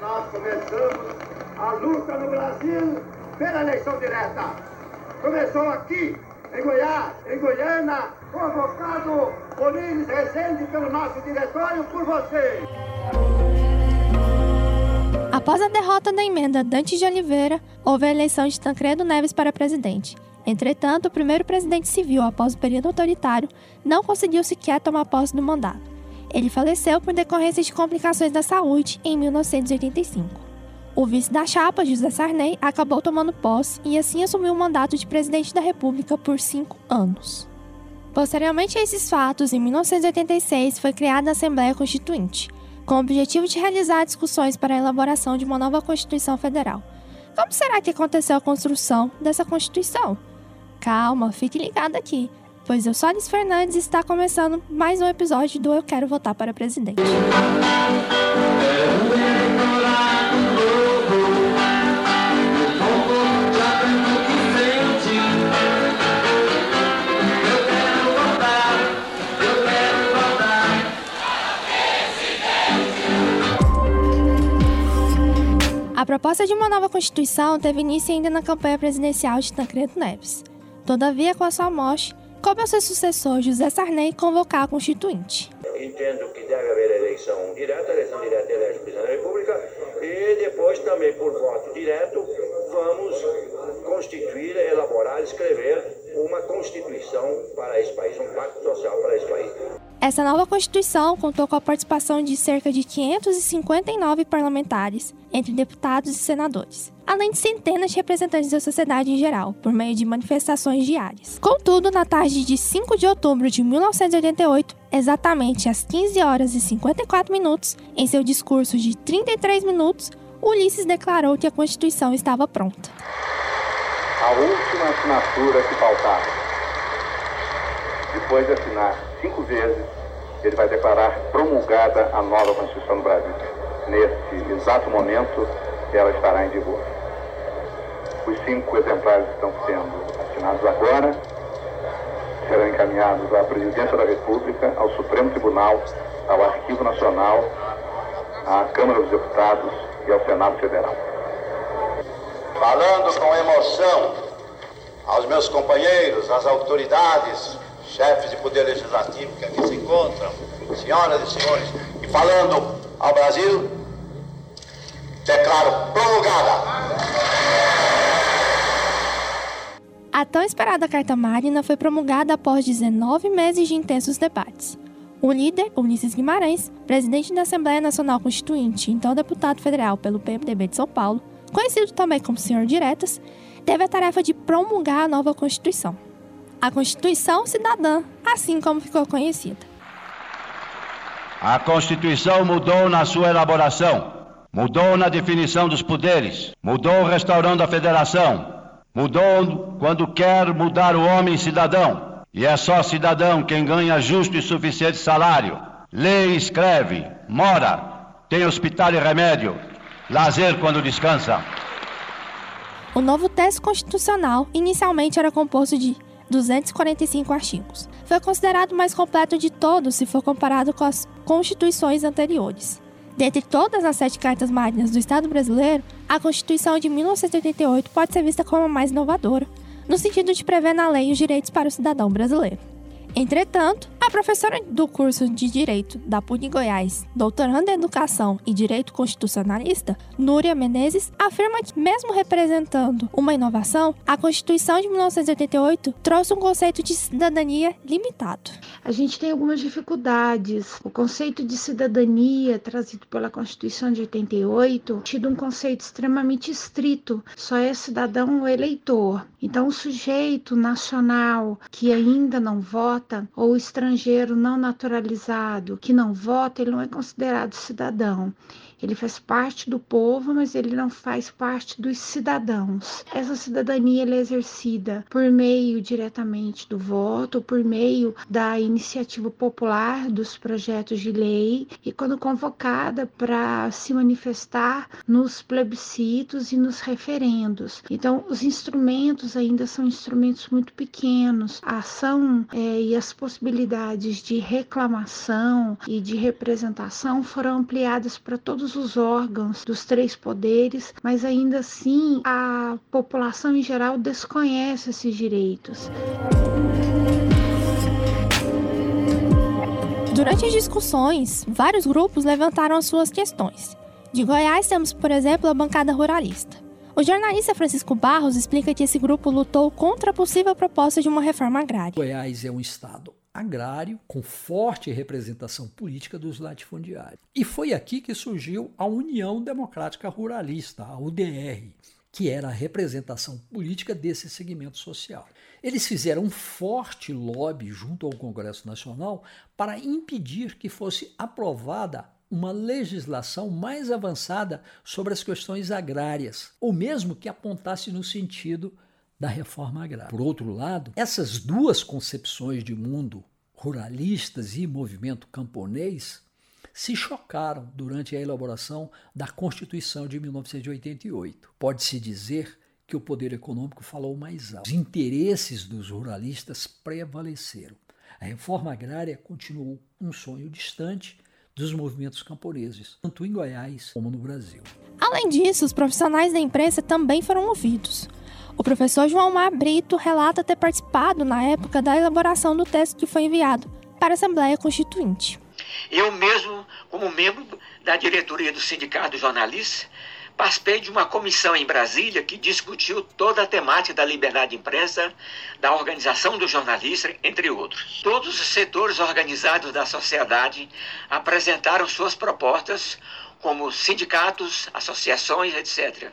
nós começamos a luta no Brasil pela eleição direta. Começou aqui, em Goiás, em Goiânia, convocado por Iris Rezende pelo nosso diretório por você. Após a derrota da emenda Dante de Oliveira, houve a eleição de Tancredo Neves para presidente. Entretanto, o primeiro presidente civil após o período autoritário não conseguiu sequer tomar posse do mandato. Ele faleceu por decorrência de complicações da saúde em 1985. O vice da chapa, José Sarney, acabou tomando posse e assim assumiu o mandato de presidente da República por cinco anos. Posteriormente a esses fatos, em 1986 foi criada a Assembleia Constituinte, com o objetivo de realizar discussões para a elaboração de uma nova Constituição Federal. Como será que aconteceu a construção dessa Constituição? Calma, fique ligado aqui pois eu, Solis Fernandes, está começando mais um episódio do Eu Quero Votar para Presidente. A proposta de uma nova Constituição teve início ainda na campanha presidencial de Tancredo Neves. Todavia, com a sua morte, Coube ao seu sucessor, José Sarney, convocar a Constituinte. Entendo que deve haver eleição direta, eleição direta elege o presidente da República, e depois também por voto direto vamos constituir, elaborar, escrever uma Constituição para esse país, um pacto social para esse país. Essa nova Constituição contou com a participação de cerca de 559 parlamentares, entre deputados e senadores, além de centenas de representantes da sociedade em geral, por meio de manifestações diárias. Contudo, na tarde de 5 de outubro de 1988, exatamente às 15 horas e 54 minutos, em seu discurso de 33 minutos, Ulisses declarou que a Constituição estava pronta. A última assinatura que faltava. Depois de assinar cinco vezes, ele vai declarar promulgada a nova Constituição do Brasil. Neste exato momento, ela estará em vigor. Os cinco exemplares estão sendo assinados agora, serão encaminhados à Presidência da República, ao Supremo Tribunal, ao Arquivo Nacional, à Câmara dos Deputados e ao Senado Federal. Falando com emoção aos meus companheiros, às autoridades, chefes de poder legislativo que aqui se encontram, senhoras e senhores, e falando ao Brasil, declaro promulgada. A tão esperada Carta Magna foi promulgada após 19 meses de intensos debates. O líder, Ulisses Guimarães, presidente da Assembleia Nacional Constituinte, então deputado federal pelo PMDB de São Paulo, conhecido também como Senhor Diretas, teve a tarefa de promulgar a nova Constituição a Constituição Cidadã, assim como ficou conhecida. A Constituição mudou na sua elaboração, mudou na definição dos poderes, mudou restaurando a federação, mudou quando quer mudar o homem cidadão. E é só cidadão quem ganha justo e suficiente salário, lê e escreve, mora, tem hospital e remédio, lazer quando descansa. O novo texto constitucional inicialmente era composto de 245 artigos. Foi considerado o mais completo de todos se for comparado com as constituições anteriores. Dentre todas as sete cartas magnas do Estado brasileiro, a Constituição de 1988 pode ser vista como a mais inovadora, no sentido de prever na lei os direitos para o cidadão brasileiro. Entretanto, a professora do curso de Direito da PUC Goiás, doutoranda em Educação e Direito Constitucionalista, Núria Menezes, afirma que, mesmo representando uma inovação, a Constituição de 1988 trouxe um conceito de cidadania limitado. A gente tem algumas dificuldades. O conceito de cidadania trazido pela Constituição de 88 tido um conceito extremamente estrito, só é cidadão ou eleitor. Então, o sujeito nacional que ainda não vota ou estrangeiro não naturalizado que não vota, ele não é considerado cidadão. Ele faz parte do povo, mas ele não faz parte dos cidadãos. Essa cidadania é exercida por meio diretamente do voto, por meio da iniciativa popular dos projetos de lei e quando convocada para se manifestar nos plebiscitos e nos referendos. Então, os instrumentos ainda são instrumentos muito pequenos. A ação é, e as possibilidades de reclamação e de representação foram ampliadas para todos todos os órgãos dos três poderes, mas ainda assim a população em geral desconhece esses direitos. Durante as discussões, vários grupos levantaram as suas questões. De Goiás temos, por exemplo, a bancada ruralista. O jornalista Francisco Barros explica que esse grupo lutou contra a possível proposta de uma reforma agrária. Goiás é um estado agrário com forte representação política dos latifundiários. E foi aqui que surgiu a União Democrática Ruralista, a UDR, que era a representação política desse segmento social. Eles fizeram um forte lobby junto ao Congresso Nacional para impedir que fosse aprovada uma legislação mais avançada sobre as questões agrárias, ou mesmo que apontasse no sentido da reforma agrária. Por outro lado, essas duas concepções de mundo, ruralistas e movimento camponês, se chocaram durante a elaboração da Constituição de 1988. Pode-se dizer que o poder econômico falou mais alto. Os interesses dos ruralistas prevaleceram. A reforma agrária continuou um sonho distante dos movimentos camponeses, tanto em Goiás como no Brasil. Além disso, os profissionais da imprensa também foram ouvidos. O professor João Mar Brito relata ter participado na época da elaboração do texto que foi enviado para a Assembleia Constituinte. Eu mesmo, como membro da diretoria do Sindicato de Jornalistas, participei de uma comissão em Brasília que discutiu toda a temática da liberdade de imprensa, da organização do jornalista, entre outros. Todos os setores organizados da sociedade apresentaram suas propostas, como sindicatos, associações, etc.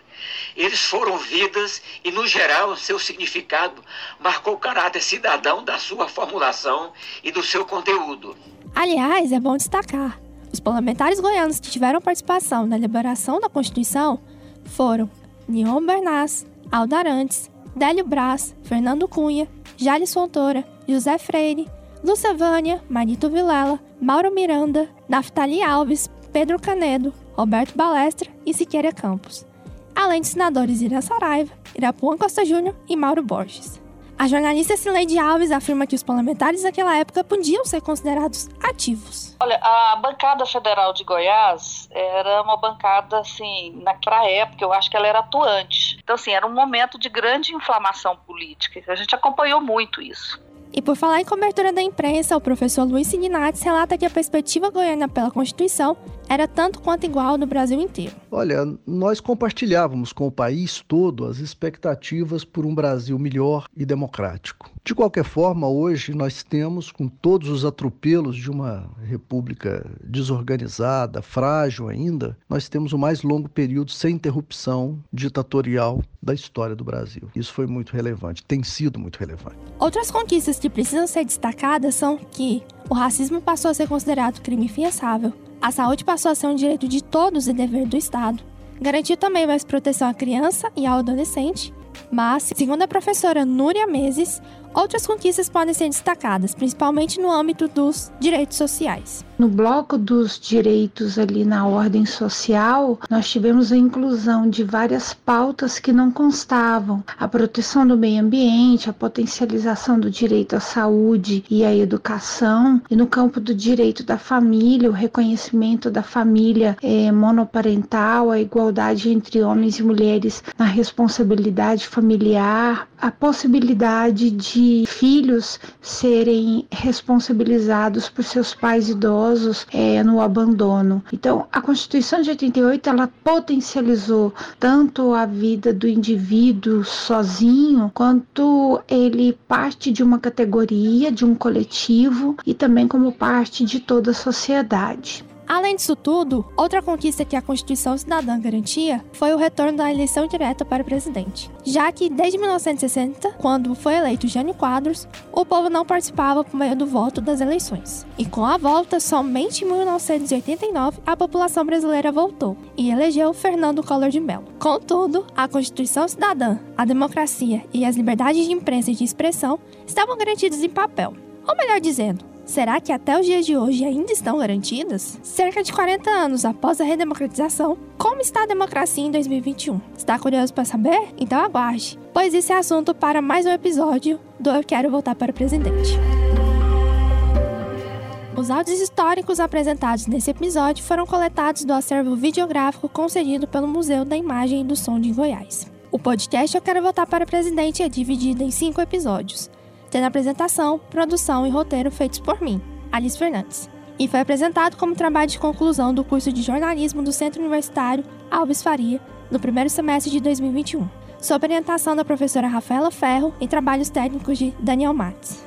Eles foram ouvidos e, no geral, seu significado marcou o caráter cidadão da sua formulação e do seu conteúdo. Aliás, é bom destacar os parlamentares goianos que tiveram participação na elaboração da Constituição foram Nion Bernas, Aldo Arantes, Délio Braz, Fernando Cunha, Jales Fontoura, José Freire, Lúcia Vânia, Manito Vilela, Mauro Miranda, Naftali Alves, Pedro Canedo, Roberto Balestra e Siqueira Campos, além de senadores Irã Saraiva, Irapuã Costa Júnior e Mauro Borges. A jornalista Cileide Alves afirma que os parlamentares daquela época podiam ser considerados ativos. Olha, a bancada federal de Goiás era uma bancada, assim, naquela época, eu acho que ela era atuante. Então, assim, era um momento de grande inflamação política. A gente acompanhou muito isso. E por falar em cobertura da imprensa, o professor Luiz Signates relata que a perspectiva goiana pela Constituição era tanto quanto igual no Brasil inteiro. Olha, nós compartilhávamos com o país todo as expectativas por um Brasil melhor e democrático. De qualquer forma, hoje nós temos, com todos os atropelos de uma república desorganizada, frágil ainda, nós temos o mais longo período sem interrupção ditatorial da história do Brasil. Isso foi muito relevante, tem sido muito relevante. Outras conquistas que precisam ser destacadas são que o racismo passou a ser considerado crime fiançável, a saúde passou a ser um direito de todos e dever do Estado, garantiu também mais proteção à criança e ao adolescente, mas, segundo a professora Núria Meses, outras conquistas podem ser destacadas, principalmente no âmbito dos direitos sociais. No bloco dos direitos ali na ordem social, nós tivemos a inclusão de várias pautas que não constavam: a proteção do meio ambiente, a potencialização do direito à saúde e à educação, e no campo do direito da família, o reconhecimento da família é, monoparental, a igualdade entre homens e mulheres na responsabilidade familiar, a possibilidade de filhos serem responsabilizados por seus pais idosos idosos é, no abandono. Então, a Constituição de 88 ela potencializou tanto a vida do indivíduo sozinho, quanto ele parte de uma categoria, de um coletivo e também como parte de toda a sociedade. Além disso tudo, outra conquista que a Constituição Cidadã garantia foi o retorno da eleição direta para presidente, já que desde 1960, quando foi eleito Jânio Quadros, o povo não participava por meio do voto das eleições. E com a volta, somente em 1989 a população brasileira voltou e elegeu Fernando Collor de Mello. Contudo, a Constituição Cidadã, a democracia e as liberdades de imprensa e de expressão estavam garantidas em papel. Ou melhor dizendo, Será que até os dias de hoje ainda estão garantidas? Cerca de 40 anos após a redemocratização, como está a democracia em 2021? Está curioso para saber? Então aguarde, pois esse é assunto para mais um episódio do Eu Quero Voltar para o Presidente. Os Os áudios históricos apresentados nesse episódio foram coletados do acervo videográfico concedido pelo Museu da Imagem e do Som de Goiás. O podcast Eu Quero Votar para Presidente é dividido em cinco episódios, tendo apresentação, produção e roteiro feitos por mim, Alice Fernandes, e foi apresentado como trabalho de conclusão do curso de jornalismo do Centro Universitário Alves Faria, no primeiro semestre de 2021, sob orientação da professora Rafaela Ferro e trabalhos técnicos de Daniel Matos.